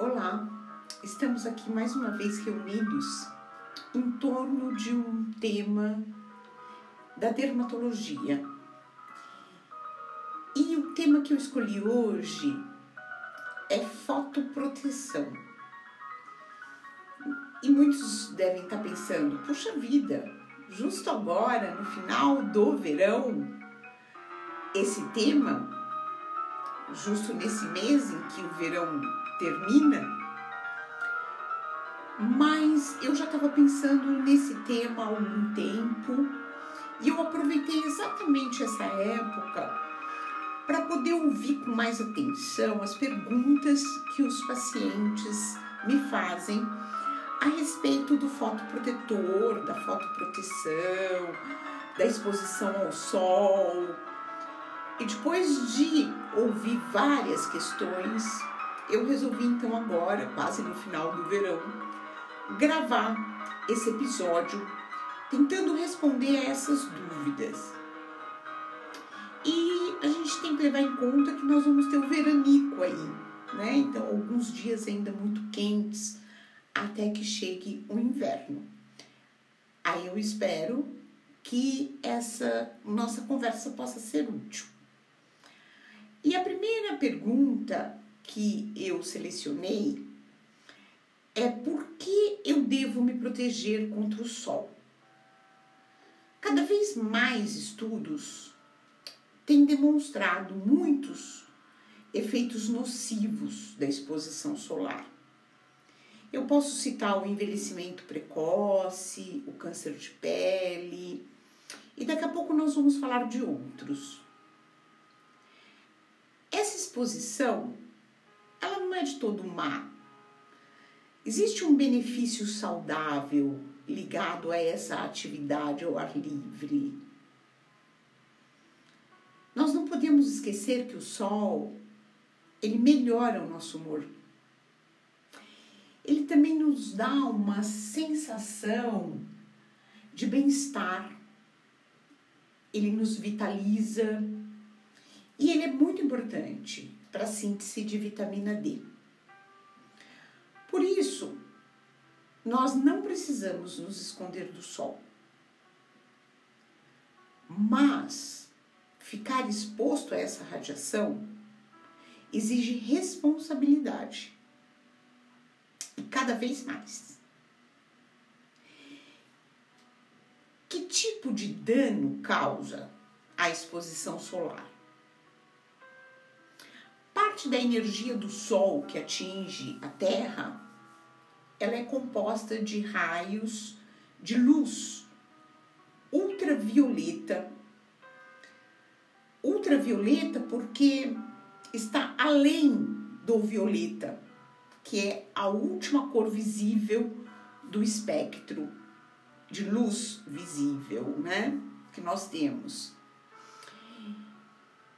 Olá, estamos aqui mais uma vez reunidos em torno de um tema da dermatologia. E o tema que eu escolhi hoje é fotoproteção. E muitos devem estar pensando, puxa vida, justo agora, no final do verão, esse tema, justo nesse mês verão termina, mas eu já estava pensando nesse tema há algum tempo e eu aproveitei exatamente essa época para poder ouvir com mais atenção as perguntas que os pacientes me fazem a respeito do fotoprotetor, da fotoproteção, da exposição ao sol. E depois de ouvir várias questões, eu resolvi então agora, quase no final do verão, gravar esse episódio tentando responder a essas dúvidas. E a gente tem que levar em conta que nós vamos ter o veranico aí, né? Então, alguns dias ainda muito quentes até que chegue o inverno. Aí eu espero que essa nossa conversa possa ser útil. E a primeira pergunta que eu selecionei é por que eu devo me proteger contra o sol? Cada vez mais estudos têm demonstrado muitos efeitos nocivos da exposição solar. Eu posso citar o envelhecimento precoce, o câncer de pele, e daqui a pouco nós vamos falar de outros. Essa exposição, ela não é de todo má. Existe um benefício saudável ligado a essa atividade ao ar livre. Nós não podemos esquecer que o sol, ele melhora o nosso humor. Ele também nos dá uma sensação de bem-estar. Ele nos vitaliza e ele é muito importante para a síntese de vitamina D. Por isso, nós não precisamos nos esconder do sol. Mas ficar exposto a essa radiação exige responsabilidade. E cada vez mais. Que tipo de dano causa a exposição solar? Parte da energia do Sol que atinge a Terra ela é composta de raios de luz ultravioleta. Ultravioleta porque está além do violeta, que é a última cor visível do espectro de luz visível, né? Que nós temos.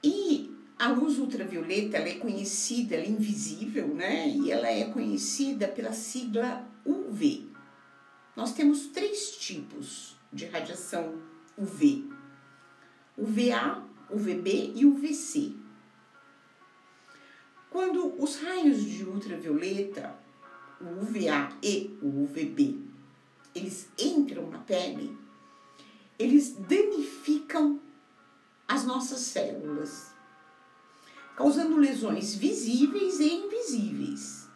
E a luz ultravioleta ela é conhecida, ela é invisível, né? E ela é conhecida pela sigla UV. Nós temos três tipos de radiação UV: UVA, UVB e UVC. Quando os raios de ultravioleta, o UVA e o UVB, eles entram na pele, eles danificam as nossas células causando lesões visíveis e invisíveis.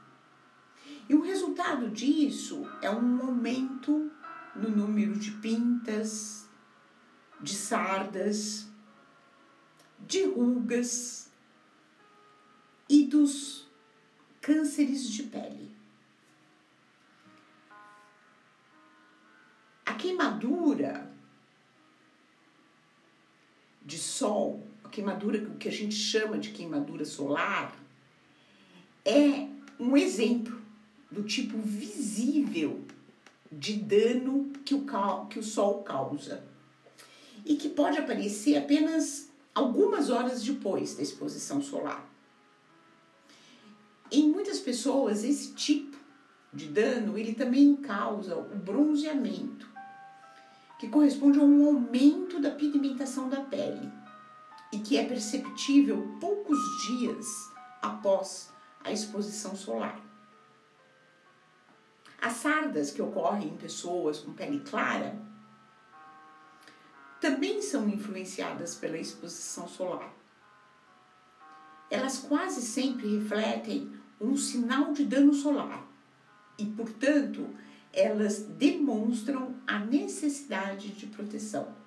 E o resultado disso é um aumento no número de pintas, de sardas, de rugas e dos cânceres de pele. A queimadura de sol queimadura, o que a gente chama de queimadura solar, é um exemplo do tipo visível de dano que o, que o sol causa e que pode aparecer apenas algumas horas depois da exposição solar. Em muitas pessoas, esse tipo de dano ele também causa o bronzeamento, que corresponde a um aumento da pigmentação da pele e que é perceptível poucos dias após a exposição solar. As sardas que ocorrem em pessoas com pele clara também são influenciadas pela exposição solar. Elas quase sempre refletem um sinal de dano solar e, portanto, elas demonstram a necessidade de proteção.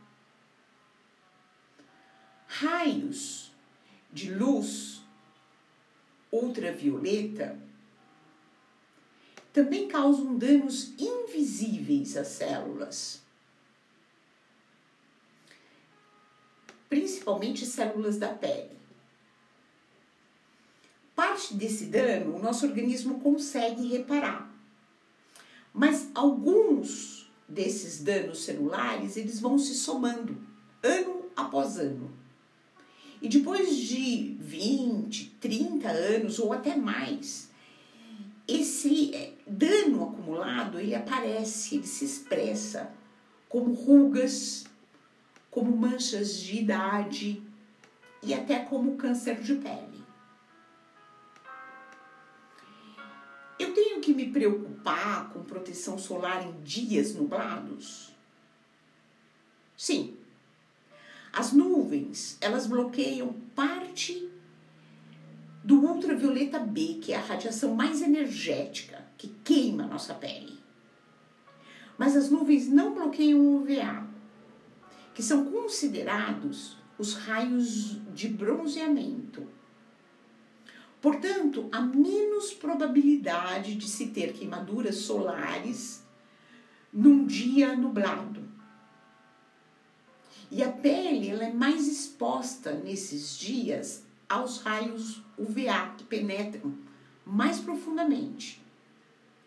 Raios de luz ultravioleta também causam danos invisíveis às células, principalmente células da pele. Parte desse dano o nosso organismo consegue reparar, mas alguns desses danos celulares eles vão se somando ano após ano. E depois de 20, 30 anos ou até mais, esse eh, dano acumulado, ele aparece, ele se expressa como rugas, como manchas de idade e até como câncer de pele. Eu tenho que me preocupar com proteção solar em dias nublados? Sim. As nuvens, elas bloqueiam parte do ultravioleta B, que é a radiação mais energética, que queima a nossa pele. Mas as nuvens não bloqueiam o UVA, que são considerados os raios de bronzeamento. Portanto, há menos probabilidade de se ter queimaduras solares num dia nublado. E a pele ela é mais exposta nesses dias aos raios UVA que penetram mais profundamente.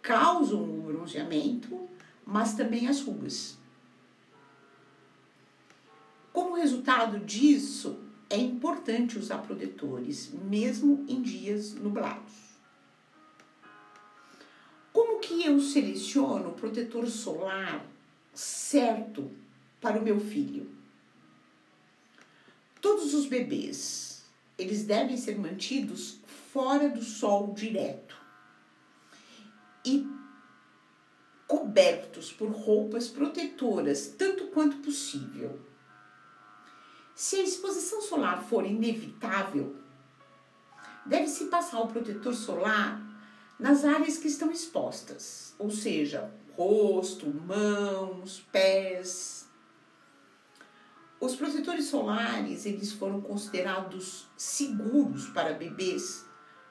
Causam o bronzeamento, mas também as rugas. Como resultado disso, é importante usar protetores, mesmo em dias nublados. Como que eu seleciono o protetor solar certo para o meu filho? Todos os bebês, eles devem ser mantidos fora do sol direto e cobertos por roupas protetoras tanto quanto possível. Se a exposição solar for inevitável, deve-se passar o protetor solar nas áreas que estão expostas, ou seja, rosto, mãos, pés, os protetores solares, eles foram considerados seguros para bebês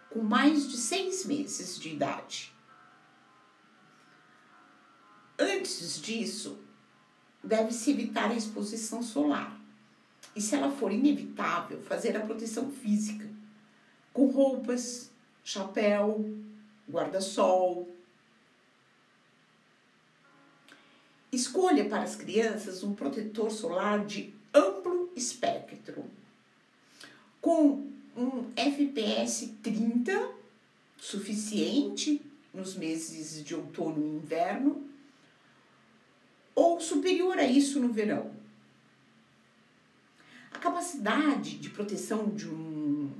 com mais de seis meses de idade. Antes disso, deve-se evitar a exposição solar. E se ela for inevitável, fazer a proteção física, com roupas, chapéu, guarda-sol. Escolha para as crianças um protetor solar de amplo espectro, com um FPS 30 suficiente nos meses de outono e inverno, ou superior a isso no verão. A capacidade de proteção de um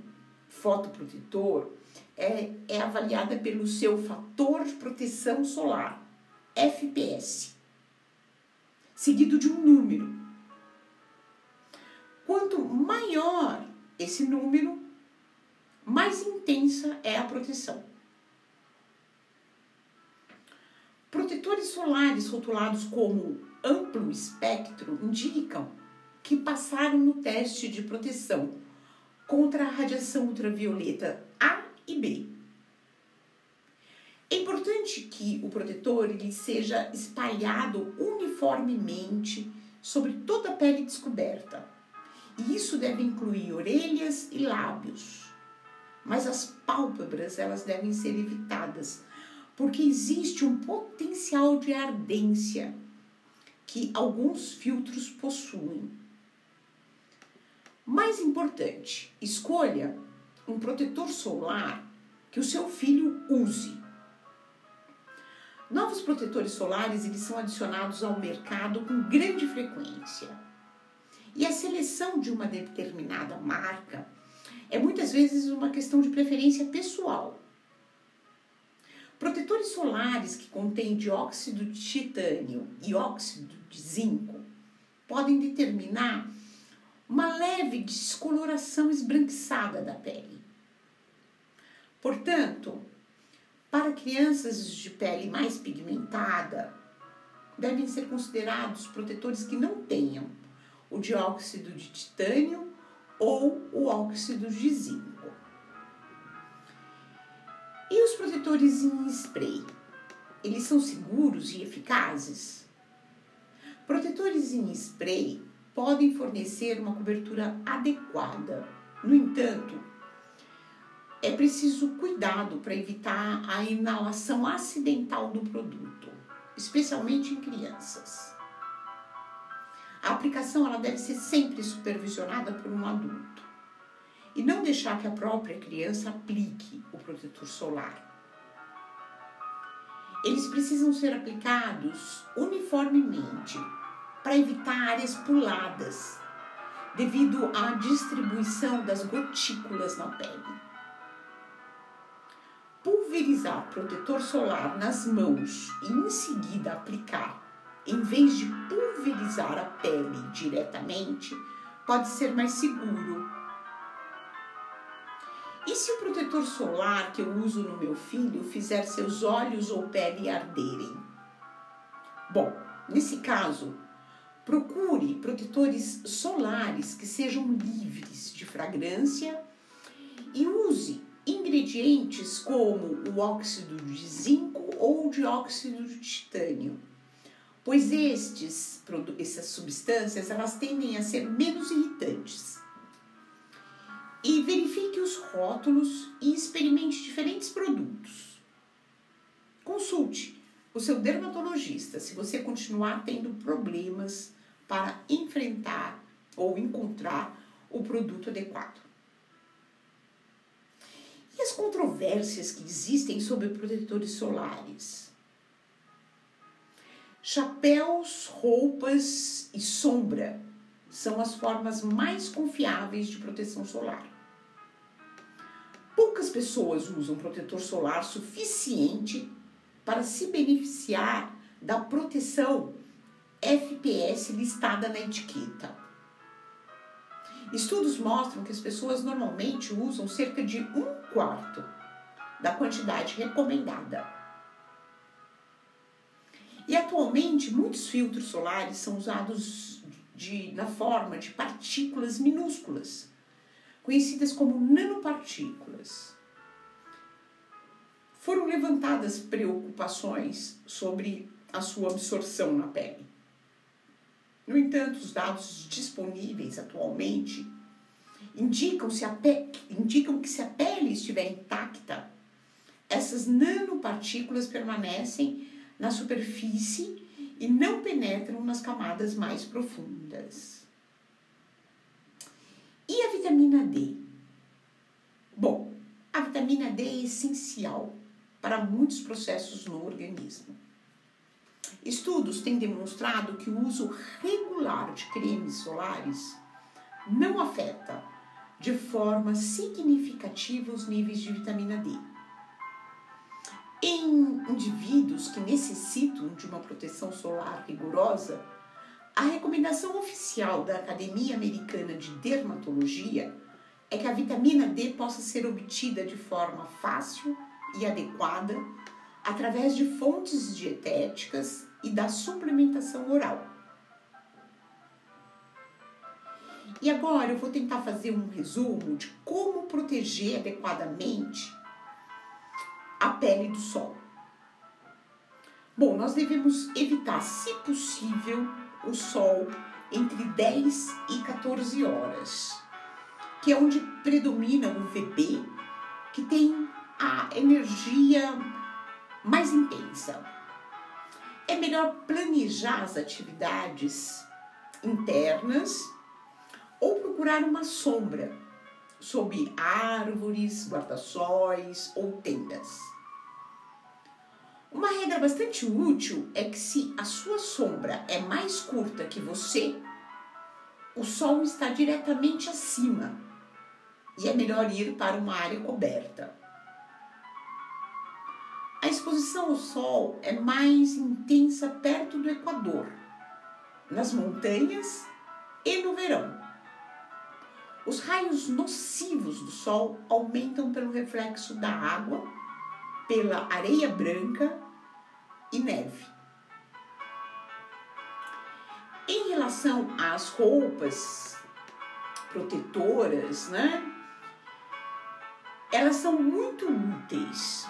fotoprotetor é, é avaliada pelo seu fator de proteção solar, FPS, seguido de um número Quanto maior esse número, mais intensa é a proteção. Protetores solares rotulados como amplo espectro indicam que passaram no teste de proteção contra a radiação ultravioleta A e B. É importante que o protetor ele seja espalhado uniformemente sobre toda a pele descoberta e isso deve incluir orelhas e lábios. Mas as pálpebras, elas devem ser evitadas, porque existe um potencial de ardência que alguns filtros possuem. Mais importante, escolha um protetor solar que o seu filho use. Novos protetores solares eles são adicionados ao mercado com grande frequência. E a seleção de uma determinada marca é muitas vezes uma questão de preferência pessoal. Protetores solares que contêm dióxido de titânio e óxido de zinco podem determinar uma leve descoloração esbranquiçada da pele. Portanto, para crianças de pele mais pigmentada, devem ser considerados protetores que não tenham o dióxido de titânio ou o óxido de zinco. E os protetores em spray? Eles são seguros e eficazes? Protetores em spray podem fornecer uma cobertura adequada. No entanto, é preciso cuidado para evitar a inalação acidental do produto, especialmente em crianças. A aplicação ela deve ser sempre supervisionada por um adulto e não deixar que a própria criança aplique o protetor solar. Eles precisam ser aplicados uniformemente para evitar áreas puladas devido à distribuição das gotículas na pele pulverizar protetor solar nas mãos e em seguida aplicar, em vez de pulverizar a pele diretamente, pode ser mais seguro. E se o protetor solar que eu uso no meu filho fizer seus olhos ou pele arderem? Bom, nesse caso, procure protetores solares que sejam livres de fragrância e use ingredientes como o óxido de zinco ou o dióxido de titânio, pois estes, essas substâncias elas tendem a ser menos irritantes. E verifique os rótulos e experimente diferentes produtos. Consulte o seu dermatologista se você continuar tendo problemas para enfrentar ou encontrar o produto adequado. E as controvérsias que existem sobre protetores solares? Chapéus, roupas e sombra são as formas mais confiáveis de proteção solar. Poucas pessoas usam protetor solar suficiente para se beneficiar da proteção FPS listada na etiqueta. Estudos mostram que as pessoas normalmente usam cerca de um quarto da quantidade recomendada. E atualmente muitos filtros solares são usados de, na forma de partículas minúsculas, conhecidas como nanopartículas. Foram levantadas preocupações sobre a sua absorção na pele. No entanto, os dados disponíveis atualmente indicam, se a pe... indicam que se a pele estiver intacta, essas nanopartículas permanecem na superfície e não penetram nas camadas mais profundas. E a vitamina D? Bom, a vitamina D é essencial para muitos processos no organismo. Estudos têm demonstrado que o uso regular de cremes solares não afeta de forma significativa os níveis de vitamina D. Em indivíduos que necessitam de uma proteção solar rigorosa, a recomendação oficial da Academia Americana de Dermatologia é que a vitamina D possa ser obtida de forma fácil e adequada através de fontes dietéticas e da suplementação oral. E agora eu vou tentar fazer um resumo de como proteger adequadamente a pele do sol. Bom, nós devemos evitar, se possível, o sol entre 10 e 14 horas, que é onde predomina o UVB, que tem a energia mais intensa. É melhor planejar as atividades internas ou procurar uma sombra sob árvores, guarda-sóis ou tendas. Uma regra bastante útil é que se a sua sombra é mais curta que você, o sol está diretamente acima e é melhor ir para uma área coberta. A exposição ao sol é mais intensa perto do Equador, nas montanhas e no verão. Os raios nocivos do sol aumentam pelo reflexo da água, pela areia branca e neve. Em relação às roupas protetoras, né? Elas são muito úteis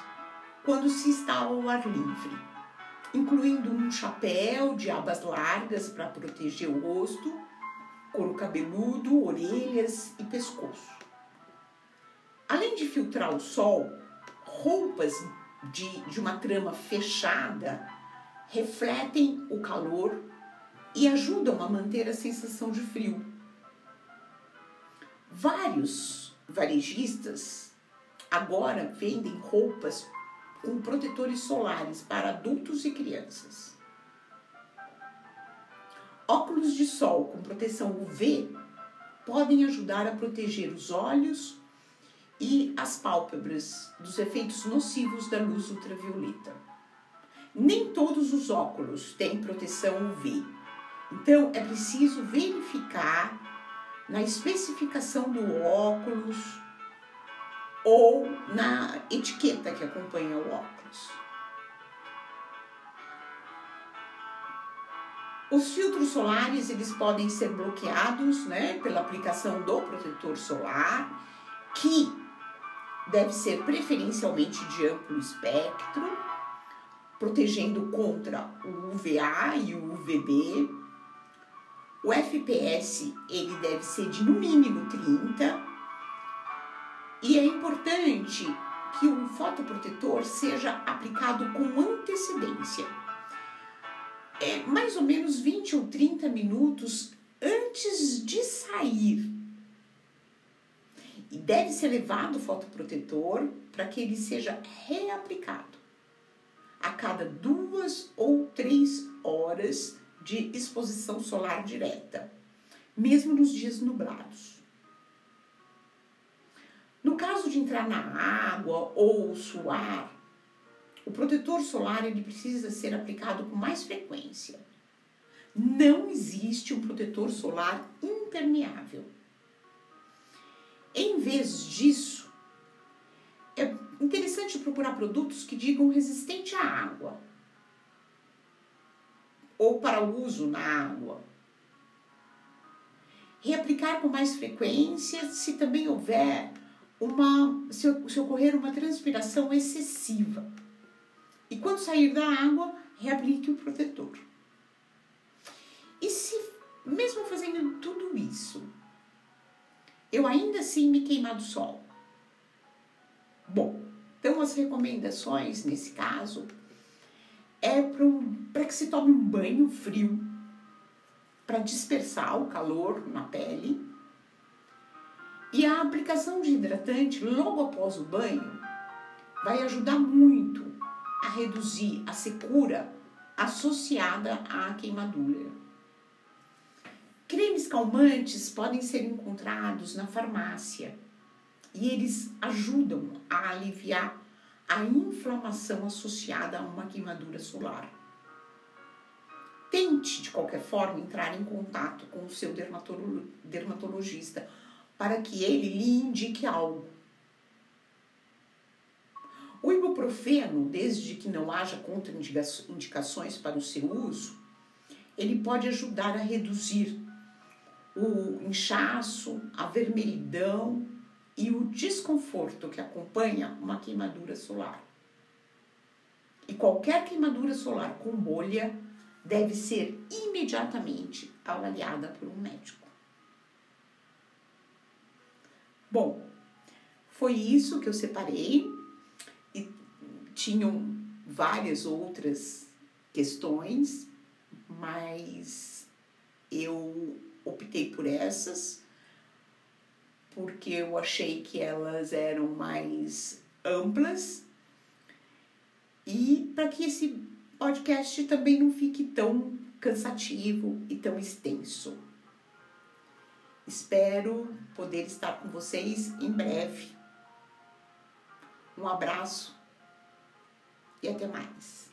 quando se está ao ar livre, incluindo um chapéu de abas largas para proteger o rosto, couro cabeludo, orelhas e pescoço. Além de filtrar o sol, roupas de, de uma trama fechada refletem o calor e ajudam a manter a sensação de frio. Vários varejistas agora vendem roupas com protetores solares para adultos e crianças. Óculos de sol com proteção UV podem ajudar a proteger os olhos e as pálpebras dos efeitos nocivos da luz ultravioleta. Nem todos os óculos têm proteção UV, então é preciso verificar na especificação do óculos ou na etiqueta que acompanha o óculos. Os filtros solares eles podem ser bloqueados, né, pela aplicação do protetor solar, que deve ser preferencialmente de amplo espectro, protegendo contra o UVA e o UVB. O FPS ele deve ser de no mínimo 30 e é importante que o fotoprotetor seja aplicado com antecedência. É mais ou menos 20 ou 30 minutos antes de sair. E deve ser levado o fotoprotetor para que ele seja reaplicado a cada duas ou três horas de exposição solar direta, mesmo nos dias nublados. No caso de entrar na água ou suar, o protetor solar ele precisa ser aplicado com mais frequência. Não existe um protetor solar impermeável. Em vez disso, é interessante procurar produtos que digam resistente à água ou para uso na água. Reaplicar com mais frequência se também houver uma, se, ocorrer uma transpiração excessiva. E quando sair da água, reaplique o protetor. E se, mesmo fazendo tudo isso, eu ainda assim me queimar do sol? Bom, então as recomendações nesse caso é para que se tome um banho frio para dispersar o calor na pele e a aplicação de hidratante logo após o banho vai ajudar muito a reduzir a secura associada à queimadura. Cremes calmantes podem ser encontrados na farmácia e eles ajudam a aliviar a inflamação associada a uma queimadura solar. Tente, de qualquer forma, entrar em contato com o seu dermatologista para que ele lhe indique algo. O ibuprofeno, desde que não haja contraindicações para o seu uso, ele pode ajudar a reduzir o inchaço, a vermelhidão e o desconforto que acompanha uma queimadura solar. E qualquer queimadura solar com bolha deve ser imediatamente avaliada por um médico. Bom, foi isso que eu separei tinham várias outras questões, mas eu optei por essas porque eu achei que elas eram mais amplas e para que esse podcast também não fique tão cansativo e tão extenso. Espero poder estar com vocês em breve. Um abraço e até mais.